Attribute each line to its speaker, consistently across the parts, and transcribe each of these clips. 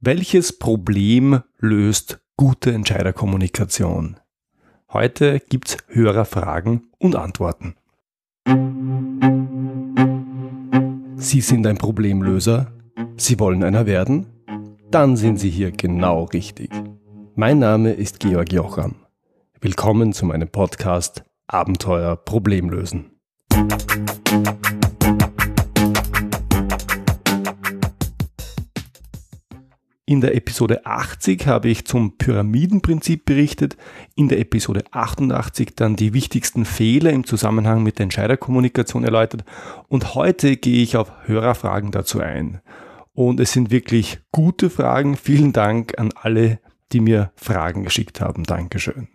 Speaker 1: Welches Problem löst gute Entscheiderkommunikation? Heute gibt's Hörerfragen und Antworten. Sie sind ein Problemlöser? Sie wollen einer werden? Dann sind Sie hier genau richtig. Mein Name ist Georg Jocham. Willkommen zu meinem Podcast Abenteuer Problemlösen. In der Episode 80 habe ich zum Pyramidenprinzip berichtet, in der Episode 88 dann die wichtigsten Fehler im Zusammenhang mit der Entscheiderkommunikation erläutert und heute gehe ich auf Hörerfragen dazu ein. Und es sind wirklich gute Fragen. Vielen Dank an alle, die mir Fragen geschickt haben. Dankeschön.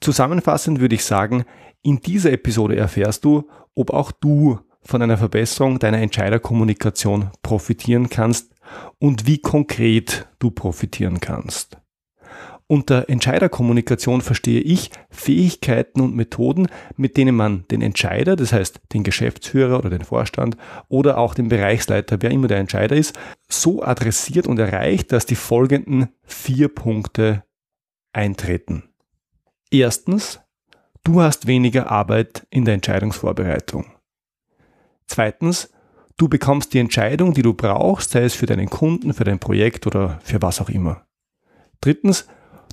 Speaker 1: Zusammenfassend würde ich sagen, in dieser Episode erfährst du, ob auch du von einer Verbesserung deiner Entscheiderkommunikation profitieren kannst und wie konkret du profitieren kannst. Unter Entscheiderkommunikation verstehe ich Fähigkeiten und Methoden, mit denen man den Entscheider, das heißt den Geschäftsführer oder den Vorstand oder auch den Bereichsleiter, wer immer der Entscheider ist, so adressiert und erreicht, dass die folgenden vier Punkte eintreten. Erstens, du hast weniger Arbeit in der Entscheidungsvorbereitung. Zweitens, Du bekommst die Entscheidung, die du brauchst, sei es für deinen Kunden, für dein Projekt oder für was auch immer. Drittens,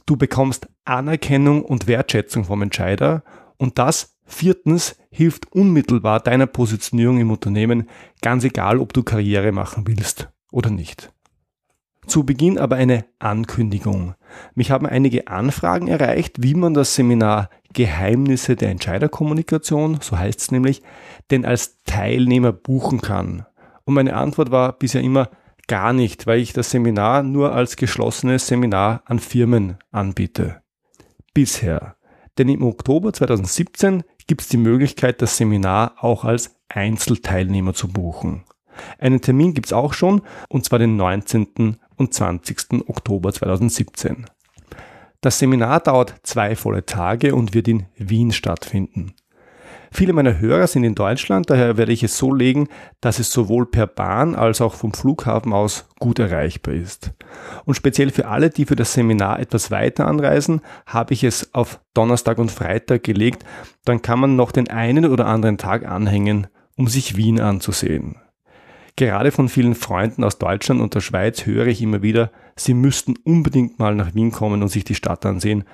Speaker 1: du bekommst Anerkennung und Wertschätzung vom Entscheider und das viertens hilft unmittelbar deiner Positionierung im Unternehmen, ganz egal, ob du Karriere machen willst oder nicht. Zu Beginn aber eine Ankündigung. Mich haben einige Anfragen erreicht, wie man das Seminar Geheimnisse der Entscheiderkommunikation, so heißt es nämlich, denn als Teilnehmer buchen kann. Und meine Antwort war bisher immer gar nicht, weil ich das Seminar nur als geschlossenes Seminar an Firmen anbiete. Bisher. Denn im Oktober 2017 gibt es die Möglichkeit, das Seminar auch als Einzelteilnehmer zu buchen. Einen Termin gibt es auch schon, und zwar den 19. und 20. Oktober 2017. Das Seminar dauert zwei volle Tage und wird in Wien stattfinden. Viele meiner Hörer sind in Deutschland, daher werde ich es so legen, dass es sowohl per Bahn als auch vom Flughafen aus gut erreichbar ist. Und speziell für alle, die für das Seminar etwas weiter anreisen, habe ich es auf Donnerstag und Freitag gelegt, dann kann man noch den einen oder anderen Tag anhängen, um sich Wien anzusehen. Gerade von vielen Freunden aus Deutschland und der Schweiz höre ich immer wieder, sie müssten unbedingt mal nach Wien kommen und sich die Stadt ansehen.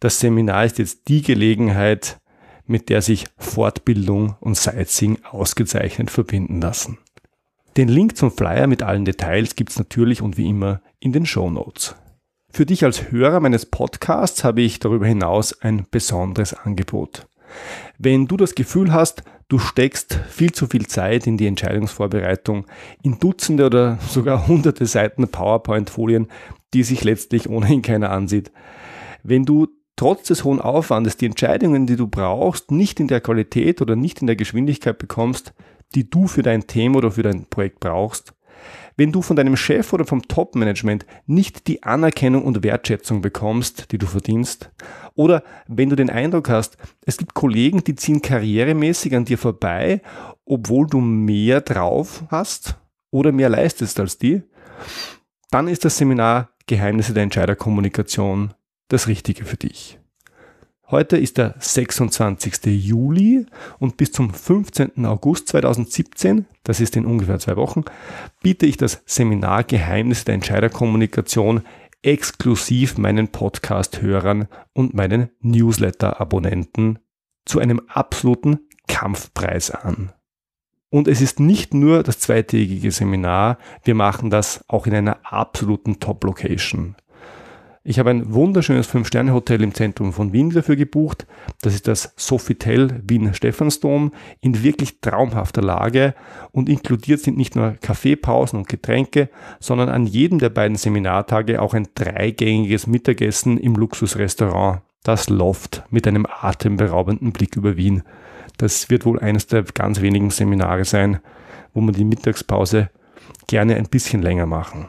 Speaker 1: Das Seminar ist jetzt die Gelegenheit, mit der sich Fortbildung und Sightseeing ausgezeichnet verbinden lassen. Den Link zum Flyer mit allen Details gibt's natürlich und wie immer in den Show Notes. Für dich als Hörer meines Podcasts habe ich darüber hinaus ein besonderes Angebot. Wenn du das Gefühl hast, du steckst viel zu viel Zeit in die Entscheidungsvorbereitung, in Dutzende oder sogar hunderte Seiten PowerPoint-Folien, die sich letztlich ohnehin keiner ansieht. Wenn du trotz des hohen Aufwandes die Entscheidungen, die du brauchst, nicht in der Qualität oder nicht in der Geschwindigkeit bekommst, die du für dein Thema oder für dein Projekt brauchst, wenn du von deinem Chef oder vom Top-Management nicht die Anerkennung und Wertschätzung bekommst, die du verdienst, oder wenn du den Eindruck hast, es gibt Kollegen, die ziehen karrieremäßig an dir vorbei, obwohl du mehr drauf hast oder mehr leistest als die, dann ist das Seminar Geheimnisse der Entscheiderkommunikation das Richtige für dich. Heute ist der 26. Juli und bis zum 15. August 2017, das ist in ungefähr zwei Wochen, biete ich das Seminar Geheimnisse der Entscheiderkommunikation exklusiv meinen Podcast-Hörern und meinen Newsletter-Abonnenten zu einem absoluten Kampfpreis an. Und es ist nicht nur das zweitägige Seminar, wir machen das auch in einer absoluten Top-Location. Ich habe ein wunderschönes Fünf-Sterne-Hotel im Zentrum von Wien dafür gebucht. Das ist das Sofitel Wien Stephansdom in wirklich traumhafter Lage und inkludiert sind nicht nur Kaffeepausen und Getränke, sondern an jedem der beiden Seminartage auch ein dreigängiges Mittagessen im Luxusrestaurant, das Loft mit einem atemberaubenden Blick über Wien. Das wird wohl eines der ganz wenigen Seminare sein, wo man die Mittagspause gerne ein bisschen länger machen.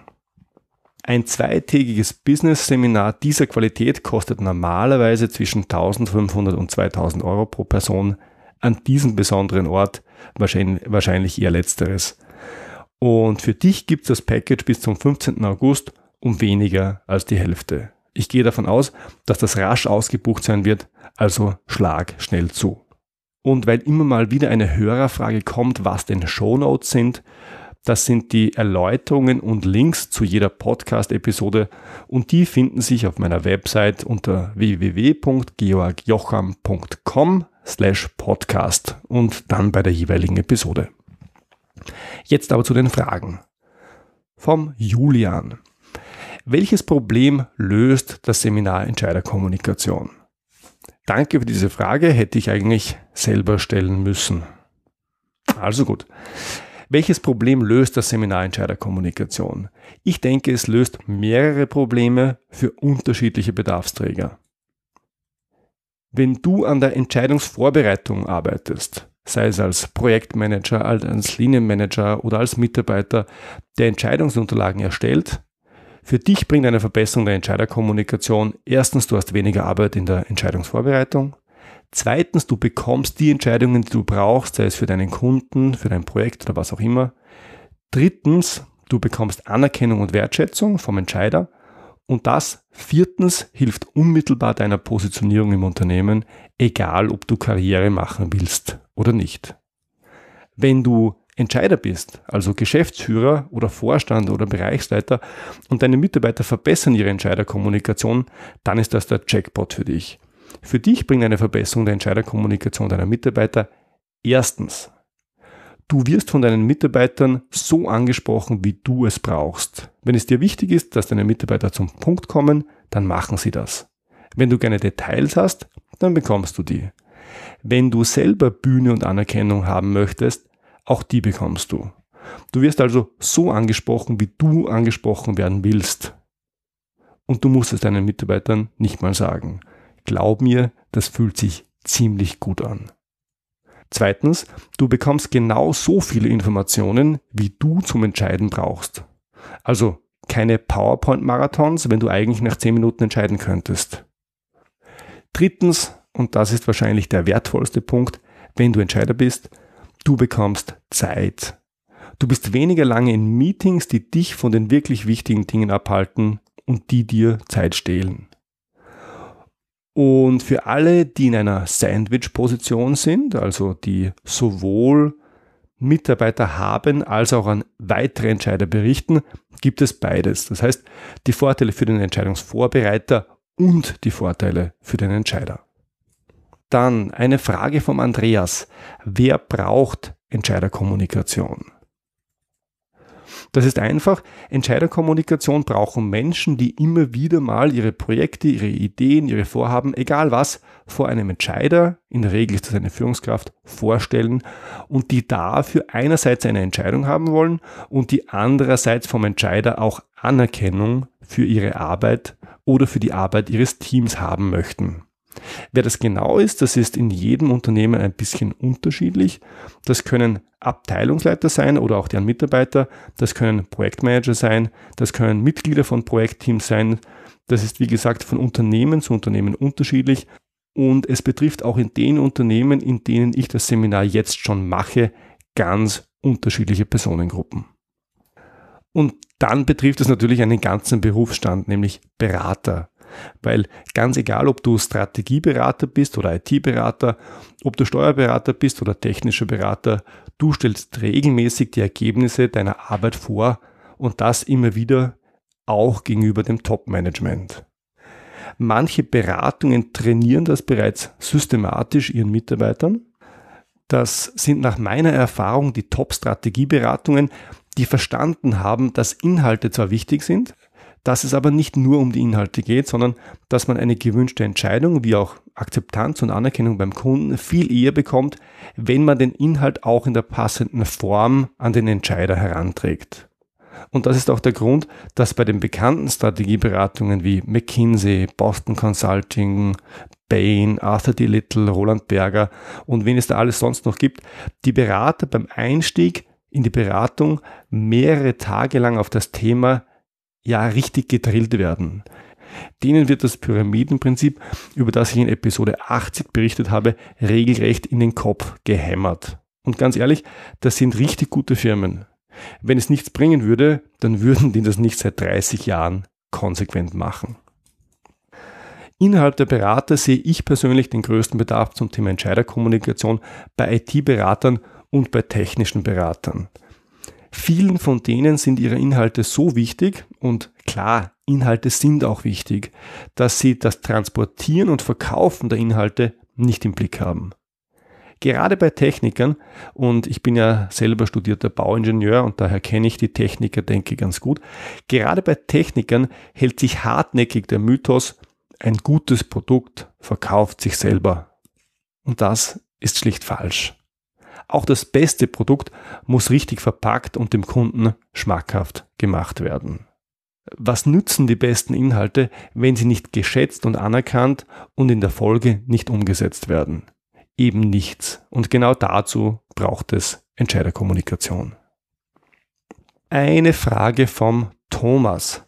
Speaker 1: Ein zweitägiges Business-Seminar dieser Qualität kostet normalerweise zwischen 1500 und 2000 Euro pro Person. An diesem besonderen Ort wahrscheinlich, eher letzteres. Und für dich gibt es das Package bis zum 15. August um weniger als die Hälfte. Ich gehe davon aus, dass das rasch ausgebucht sein wird, also schlag schnell zu. Und weil immer mal wieder eine Hörerfrage kommt, was denn Shownotes sind, das sind die Erläuterungen und Links zu jeder Podcast-Episode und die finden sich auf meiner Website unter www.georgjocham.com slash podcast und dann bei der jeweiligen Episode. Jetzt aber zu den Fragen. Vom Julian. Welches Problem löst das Seminar Entscheiderkommunikation? Danke für diese Frage, hätte ich eigentlich selber stellen müssen. Also gut. Welches Problem löst das Seminar Entscheiderkommunikation? Ich denke, es löst mehrere Probleme für unterschiedliche Bedarfsträger. Wenn du an der Entscheidungsvorbereitung arbeitest, sei es als Projektmanager, als Linienmanager oder als Mitarbeiter, der Entscheidungsunterlagen erstellt, für dich bringt eine Verbesserung der Entscheiderkommunikation erstens, du hast weniger Arbeit in der Entscheidungsvorbereitung. Zweitens, du bekommst die Entscheidungen, die du brauchst, sei es für deinen Kunden, für dein Projekt oder was auch immer. Drittens, du bekommst Anerkennung und Wertschätzung vom Entscheider. Und das viertens hilft unmittelbar deiner Positionierung im Unternehmen, egal ob du Karriere machen willst oder nicht. Wenn du Entscheider bist, also Geschäftsführer oder Vorstand oder Bereichsleiter und deine Mitarbeiter verbessern ihre Entscheiderkommunikation, dann ist das der Jackpot für dich. Für dich bringt eine Verbesserung der Entscheiderkommunikation deiner Mitarbeiter erstens, du wirst von deinen Mitarbeitern so angesprochen, wie du es brauchst. Wenn es dir wichtig ist, dass deine Mitarbeiter zum Punkt kommen, dann machen sie das. Wenn du gerne Details hast, dann bekommst du die. Wenn du selber Bühne und Anerkennung haben möchtest, auch die bekommst du. Du wirst also so angesprochen, wie du angesprochen werden willst. Und du musst es deinen Mitarbeitern nicht mal sagen. Glaub mir, das fühlt sich ziemlich gut an. Zweitens, du bekommst genau so viele Informationen, wie du zum Entscheiden brauchst. Also keine PowerPoint-Marathons, wenn du eigentlich nach 10 Minuten entscheiden könntest. Drittens, und das ist wahrscheinlich der wertvollste Punkt, wenn du Entscheider bist, Du bekommst Zeit. Du bist weniger lange in Meetings, die dich von den wirklich wichtigen Dingen abhalten und die dir Zeit stehlen. Und für alle, die in einer Sandwich-Position sind, also die sowohl Mitarbeiter haben als auch an weitere Entscheider berichten, gibt es beides. Das heißt, die Vorteile für den Entscheidungsvorbereiter und die Vorteile für den Entscheider. Dann eine Frage vom Andreas. Wer braucht Entscheiderkommunikation? Das ist einfach. Entscheiderkommunikation brauchen Menschen, die immer wieder mal ihre Projekte, ihre Ideen, ihre Vorhaben, egal was, vor einem Entscheider, in der Regel ist das eine Führungskraft, vorstellen und die dafür einerseits eine Entscheidung haben wollen und die andererseits vom Entscheider auch Anerkennung für ihre Arbeit oder für die Arbeit ihres Teams haben möchten. Wer das genau ist, das ist in jedem Unternehmen ein bisschen unterschiedlich. Das können Abteilungsleiter sein oder auch deren Mitarbeiter. Das können Projektmanager sein. Das können Mitglieder von Projektteams sein. Das ist, wie gesagt, von Unternehmen zu Unternehmen unterschiedlich. Und es betrifft auch in den Unternehmen, in denen ich das Seminar jetzt schon mache, ganz unterschiedliche Personengruppen. Und dann betrifft es natürlich einen ganzen Berufsstand, nämlich Berater, weil ganz egal, ob du Strategieberater bist oder IT-Berater, ob du Steuerberater bist oder technischer Berater, du stellst regelmäßig die Ergebnisse deiner Arbeit vor und das immer wieder auch gegenüber dem Top-Management. Manche Beratungen trainieren das bereits systematisch ihren Mitarbeitern. Das sind nach meiner Erfahrung die Top-Strategieberatungen, die verstanden haben, dass Inhalte zwar wichtig sind, dass es aber nicht nur um die Inhalte geht, sondern dass man eine gewünschte Entscheidung wie auch Akzeptanz und Anerkennung beim Kunden viel eher bekommt, wenn man den Inhalt auch in der passenden Form an den Entscheider heranträgt. Und das ist auch der Grund, dass bei den bekannten Strategieberatungen wie McKinsey, Boston Consulting, Bain, Arthur D. Little, Roland Berger und wen es da alles sonst noch gibt, die Berater beim Einstieg in die Beratung mehrere Tage lang auf das Thema ja richtig gedrillt werden. Denen wird das Pyramidenprinzip, über das ich in Episode 80 berichtet habe, regelrecht in den Kopf gehämmert. Und ganz ehrlich, das sind richtig gute Firmen. Wenn es nichts bringen würde, dann würden die das nicht seit 30 Jahren konsequent machen. Innerhalb der Berater sehe ich persönlich den größten Bedarf zum Thema Entscheiderkommunikation bei IT-Beratern und bei technischen Beratern. Vielen von denen sind ihre Inhalte so wichtig und klar, Inhalte sind auch wichtig, dass sie das Transportieren und Verkaufen der Inhalte nicht im Blick haben. Gerade bei Technikern, und ich bin ja selber studierter Bauingenieur und daher kenne ich die Techniker, denke ganz gut, gerade bei Technikern hält sich hartnäckig der Mythos, ein gutes Produkt verkauft sich selber. Und das ist schlicht falsch. Auch das beste Produkt muss richtig verpackt und dem Kunden schmackhaft gemacht werden. Was nützen die besten Inhalte, wenn sie nicht geschätzt und anerkannt und in der Folge nicht umgesetzt werden? Eben nichts. Und genau dazu braucht es Entscheiderkommunikation. Eine Frage vom Thomas.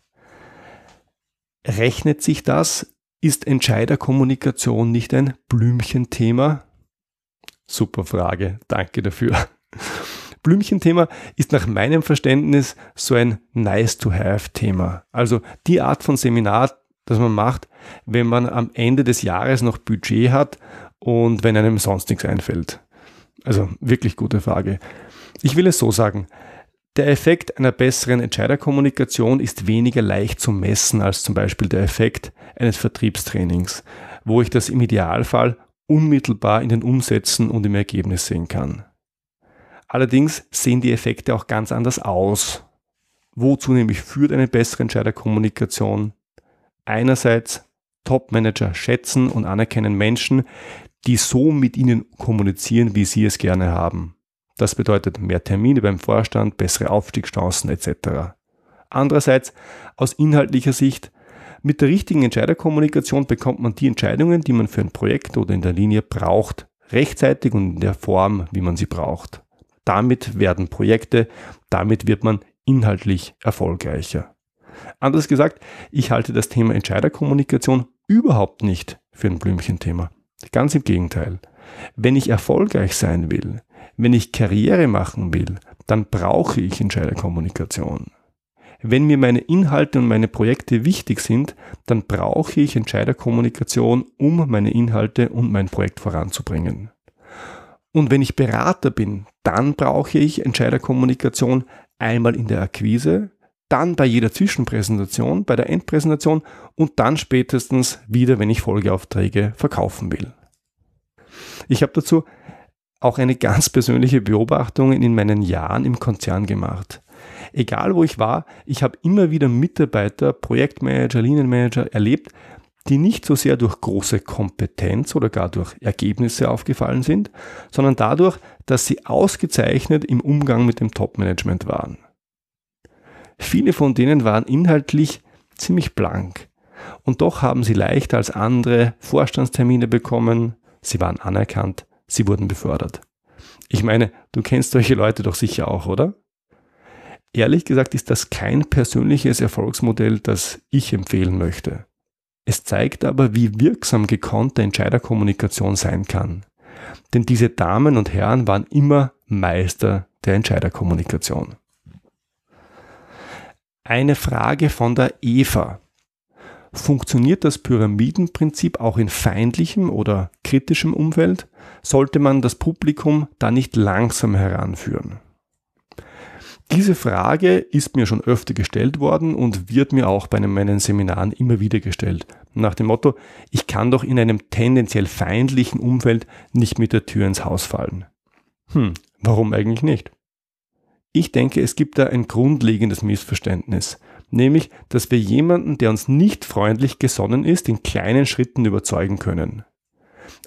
Speaker 1: Rechnet sich das? Ist Entscheiderkommunikation nicht ein Blümchenthema? Super Frage, danke dafür. Blümchenthema ist nach meinem Verständnis so ein Nice-to-Have-Thema. Also die Art von Seminar, das man macht, wenn man am Ende des Jahres noch Budget hat und wenn einem sonst nichts einfällt. Also wirklich gute Frage. Ich will es so sagen. Der Effekt einer besseren Entscheiderkommunikation ist weniger leicht zu messen als zum Beispiel der Effekt eines Vertriebstrainings, wo ich das im Idealfall unmittelbar in den Umsätzen und im Ergebnis sehen kann. Allerdings sehen die Effekte auch ganz anders aus. Wozu nämlich führt eine bessere Entscheiderkommunikation? Einerseits Top-Manager schätzen und anerkennen Menschen, die so mit ihnen kommunizieren, wie sie es gerne haben. Das bedeutet mehr Termine beim Vorstand, bessere Aufstiegschancen etc. Andererseits aus inhaltlicher Sicht mit der richtigen Entscheiderkommunikation bekommt man die Entscheidungen, die man für ein Projekt oder in der Linie braucht, rechtzeitig und in der Form, wie man sie braucht. Damit werden Projekte, damit wird man inhaltlich erfolgreicher. Anders gesagt, ich halte das Thema Entscheiderkommunikation überhaupt nicht für ein Blümchenthema. Ganz im Gegenteil. Wenn ich erfolgreich sein will, wenn ich Karriere machen will, dann brauche ich Entscheiderkommunikation. Wenn mir meine Inhalte und meine Projekte wichtig sind, dann brauche ich Entscheiderkommunikation, um meine Inhalte und mein Projekt voranzubringen. Und wenn ich Berater bin, dann brauche ich Entscheiderkommunikation einmal in der Akquise, dann bei jeder Zwischenpräsentation, bei der Endpräsentation und dann spätestens wieder, wenn ich Folgeaufträge verkaufen will. Ich habe dazu auch eine ganz persönliche Beobachtung in meinen Jahren im Konzern gemacht. Egal wo ich war, ich habe immer wieder Mitarbeiter, Projektmanager, Linienmanager erlebt, die nicht so sehr durch große Kompetenz oder gar durch Ergebnisse aufgefallen sind, sondern dadurch, dass sie ausgezeichnet im Umgang mit dem Top-Management waren. Viele von denen waren inhaltlich ziemlich blank und doch haben sie leichter als andere Vorstandstermine bekommen, sie waren anerkannt, sie wurden befördert. Ich meine, du kennst solche Leute doch sicher auch, oder? Ehrlich gesagt ist das kein persönliches Erfolgsmodell, das ich empfehlen möchte. Es zeigt aber, wie wirksam gekonnte Entscheiderkommunikation sein kann. Denn diese Damen und Herren waren immer Meister der Entscheiderkommunikation. Eine Frage von der Eva. Funktioniert das Pyramidenprinzip auch in feindlichem oder kritischem Umfeld? Sollte man das Publikum da nicht langsam heranführen? Diese Frage ist mir schon öfter gestellt worden und wird mir auch bei meinen Seminaren immer wieder gestellt. Nach dem Motto, ich kann doch in einem tendenziell feindlichen Umfeld nicht mit der Tür ins Haus fallen. Hm, warum eigentlich nicht? Ich denke, es gibt da ein grundlegendes Missverständnis, nämlich, dass wir jemanden, der uns nicht freundlich gesonnen ist, in kleinen Schritten überzeugen können.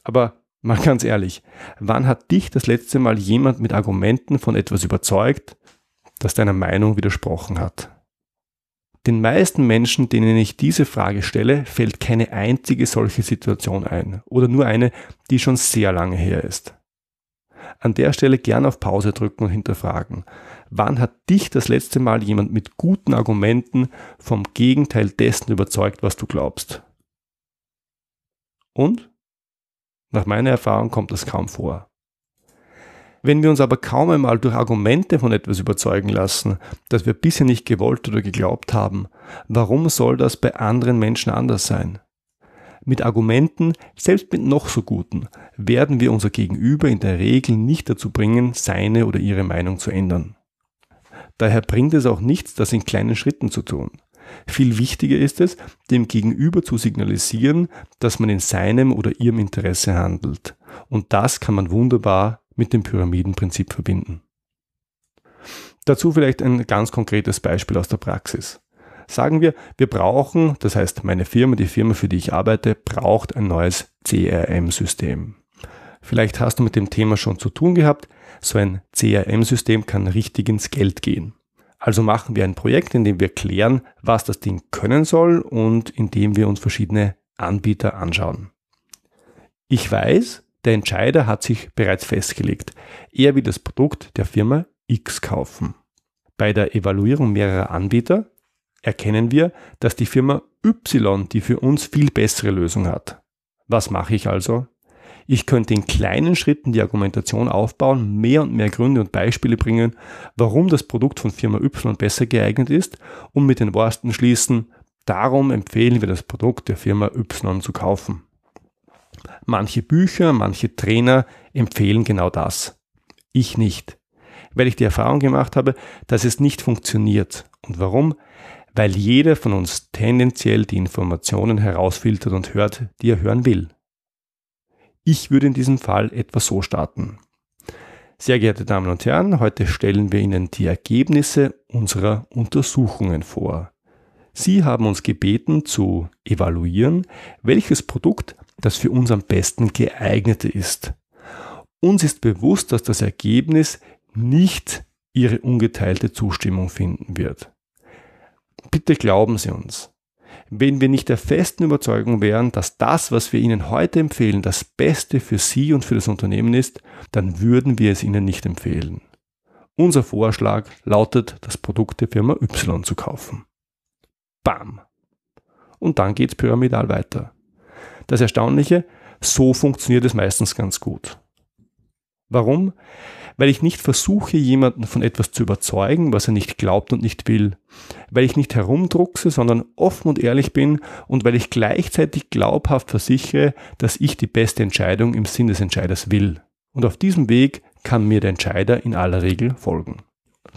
Speaker 1: Aber mal ganz ehrlich, wann hat dich das letzte Mal jemand mit Argumenten von etwas überzeugt, das deiner Meinung widersprochen hat. Den meisten Menschen, denen ich diese Frage stelle, fällt keine einzige solche Situation ein oder nur eine, die schon sehr lange her ist. An der Stelle gern auf Pause drücken und hinterfragen. Wann hat dich das letzte Mal jemand mit guten Argumenten vom Gegenteil dessen überzeugt, was du glaubst? Und? Nach meiner Erfahrung kommt das kaum vor. Wenn wir uns aber kaum einmal durch Argumente von etwas überzeugen lassen, das wir bisher nicht gewollt oder geglaubt haben, warum soll das bei anderen Menschen anders sein? Mit Argumenten, selbst mit noch so guten, werden wir unser Gegenüber in der Regel nicht dazu bringen, seine oder ihre Meinung zu ändern. Daher bringt es auch nichts, das in kleinen Schritten zu tun. Viel wichtiger ist es, dem Gegenüber zu signalisieren, dass man in seinem oder ihrem Interesse handelt. Und das kann man wunderbar mit dem Pyramidenprinzip verbinden. Dazu vielleicht ein ganz konkretes Beispiel aus der Praxis. Sagen wir, wir brauchen, das heißt meine Firma, die Firma, für die ich arbeite, braucht ein neues CRM-System. Vielleicht hast du mit dem Thema schon zu tun gehabt. So ein CRM-System kann richtig ins Geld gehen. Also machen wir ein Projekt, in dem wir klären, was das Ding können soll und in dem wir uns verschiedene Anbieter anschauen. Ich weiß, der Entscheider hat sich bereits festgelegt. Er will das Produkt der Firma X kaufen. Bei der Evaluierung mehrerer Anbieter erkennen wir, dass die Firma Y die für uns viel bessere Lösung hat. Was mache ich also? Ich könnte in kleinen Schritten die Argumentation aufbauen, mehr und mehr Gründe und Beispiele bringen, warum das Produkt von Firma Y besser geeignet ist und mit den Worten schließen, darum empfehlen wir das Produkt der Firma Y zu kaufen. Manche Bücher, manche Trainer empfehlen genau das. Ich nicht. Weil ich die Erfahrung gemacht habe, dass es nicht funktioniert. Und warum? Weil jeder von uns tendenziell die Informationen herausfiltert und hört, die er hören will. Ich würde in diesem Fall etwa so starten. Sehr geehrte Damen und Herren, heute stellen wir Ihnen die Ergebnisse unserer Untersuchungen vor. Sie haben uns gebeten zu evaluieren, welches Produkt das für uns am besten geeignete ist. Uns ist bewusst, dass das Ergebnis nicht Ihre ungeteilte Zustimmung finden wird. Bitte glauben Sie uns. Wenn wir nicht der festen Überzeugung wären, dass das, was wir Ihnen heute empfehlen, das Beste für Sie und für das Unternehmen ist, dann würden wir es Ihnen nicht empfehlen. Unser Vorschlag lautet, das Produkt der Firma Y zu kaufen. Bam! Und dann geht's pyramidal weiter. Das Erstaunliche, so funktioniert es meistens ganz gut. Warum? Weil ich nicht versuche, jemanden von etwas zu überzeugen, was er nicht glaubt und nicht will, weil ich nicht herumdruckse, sondern offen und ehrlich bin und weil ich gleichzeitig glaubhaft versichere, dass ich die beste Entscheidung im Sinn des Entscheiders will. Und auf diesem Weg kann mir der Entscheider in aller Regel folgen.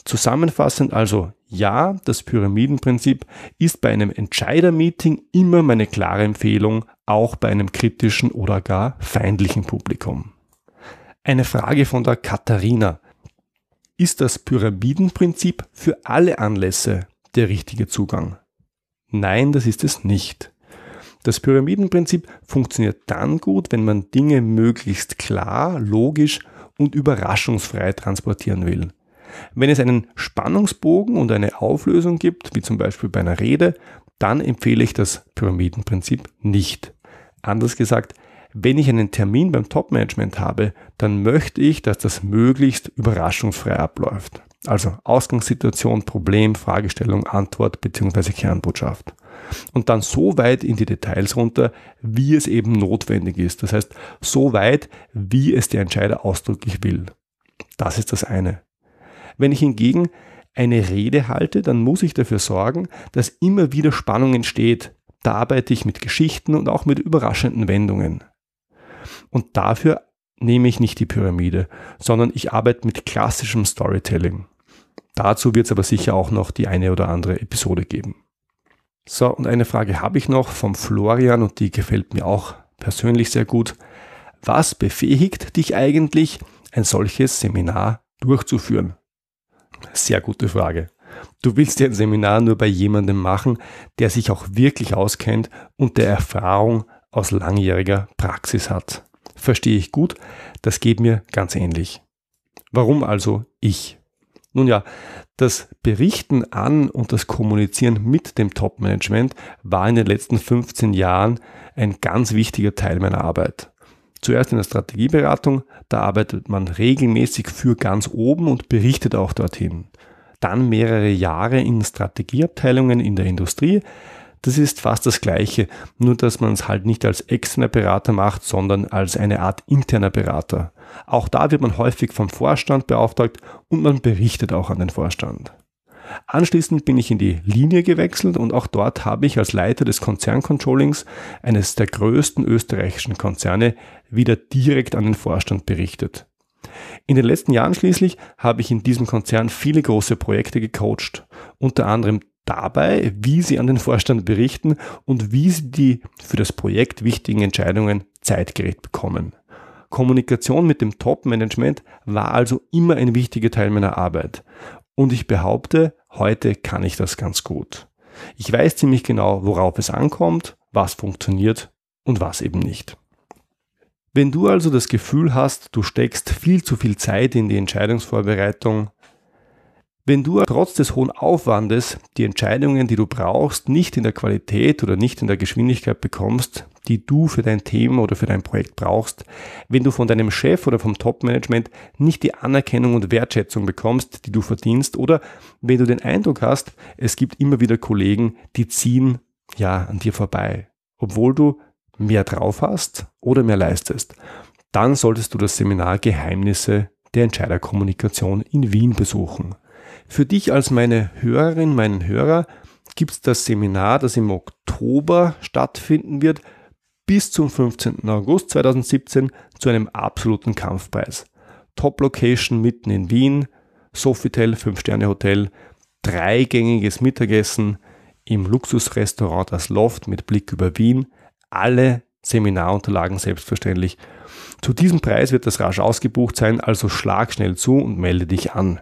Speaker 1: Zusammenfassend also, ja, das Pyramidenprinzip ist bei einem Entscheidermeeting immer meine klare Empfehlung, auch bei einem kritischen oder gar feindlichen Publikum. Eine Frage von der Katharina. Ist das Pyramidenprinzip für alle Anlässe der richtige Zugang? Nein, das ist es nicht. Das Pyramidenprinzip funktioniert dann gut, wenn man Dinge möglichst klar, logisch und überraschungsfrei transportieren will. Wenn es einen Spannungsbogen und eine Auflösung gibt, wie zum Beispiel bei einer Rede, dann empfehle ich das Pyramidenprinzip nicht. Anders gesagt, wenn ich einen Termin beim Top-Management habe, dann möchte ich, dass das möglichst überraschungsfrei abläuft. Also Ausgangssituation, Problem, Fragestellung, Antwort bzw. Kernbotschaft. Und dann so weit in die Details runter, wie es eben notwendig ist. Das heißt, so weit, wie es der Entscheider ausdrücklich will. Das ist das eine. Wenn ich hingegen eine Rede halte, dann muss ich dafür sorgen, dass immer wieder Spannung entsteht. Da arbeite ich mit Geschichten und auch mit überraschenden Wendungen. Und dafür nehme ich nicht die Pyramide, sondern ich arbeite mit klassischem Storytelling. Dazu wird es aber sicher auch noch die eine oder andere Episode geben. So, und eine Frage habe ich noch vom Florian und die gefällt mir auch persönlich sehr gut. Was befähigt dich eigentlich, ein solches Seminar durchzuführen? Sehr gute Frage. Du willst ja ein Seminar nur bei jemandem machen, der sich auch wirklich auskennt und der Erfahrung aus langjähriger Praxis hat verstehe ich gut, das geht mir ganz ähnlich. Warum also ich? Nun ja, das Berichten an und das Kommunizieren mit dem Top-Management war in den letzten 15 Jahren ein ganz wichtiger Teil meiner Arbeit. Zuerst in der Strategieberatung, da arbeitet man regelmäßig für ganz oben und berichtet auch dorthin. Dann mehrere Jahre in Strategieabteilungen in der Industrie, Das ist fast das Gleiche, nur dass man es halt nicht als externer Berater macht, sondern als eine Art interner Berater. Auch da wird man häufig vom Vorstand beauftragt und man berichtet auch an den Vorstand. Anschließend bin ich in die Linie gewechselt und auch dort habe ich als Leiter des Konzerncontrollings eines der größten österreichischen Konzerne wieder direkt an den Vorstand berichtet. In den letzten Jahren schließlich habe ich in diesem Konzern viele große Projekte gecoacht, unter anderem dabei, wie sie an den Vorstand berichten und wie sie die für das Projekt wichtigen Entscheidungen zeitgerecht bekommen. Kommunikation mit dem Top-Management war also immer ein wichtiger Teil meiner Arbeit. Und ich behaupte, heute kann ich das ganz gut. Ich weiß ziemlich genau, worauf es ankommt, was funktioniert und was eben nicht. Wenn du also das Gefühl hast, du steckst viel zu viel Zeit in die Entscheidungsvorbereitung, wenn du trotz des hohen Aufwandes die Entscheidungen, die du brauchst, nicht in der Qualität oder nicht in der Geschwindigkeit bekommst, die du für dein Thema oder für dein Projekt brauchst, wenn du von deinem Chef oder vom Top-Management nicht die Anerkennung und Wertschätzung bekommst, die du verdienst, oder wenn du den Eindruck hast, es gibt immer wieder Kollegen, die ziehen ja an dir vorbei, obwohl du mehr drauf hast oder mehr leistest, dann solltest du das Seminar Geheimnisse der Entscheiderkommunikation in Wien besuchen. Für dich als meine Hörerin, meinen Hörer gibt es das Seminar, das im Oktober stattfinden wird, bis zum 15. August 2017 zu einem absoluten Kampfpreis. Top-Location mitten in Wien, Sofitel 5-Sterne-Hotel, dreigängiges Mittagessen im Luxusrestaurant Das Loft mit Blick über Wien, alle Seminarunterlagen selbstverständlich. Zu diesem Preis wird das rasch ausgebucht sein, also schlag schnell zu und melde dich an.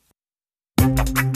Speaker 1: Thank you.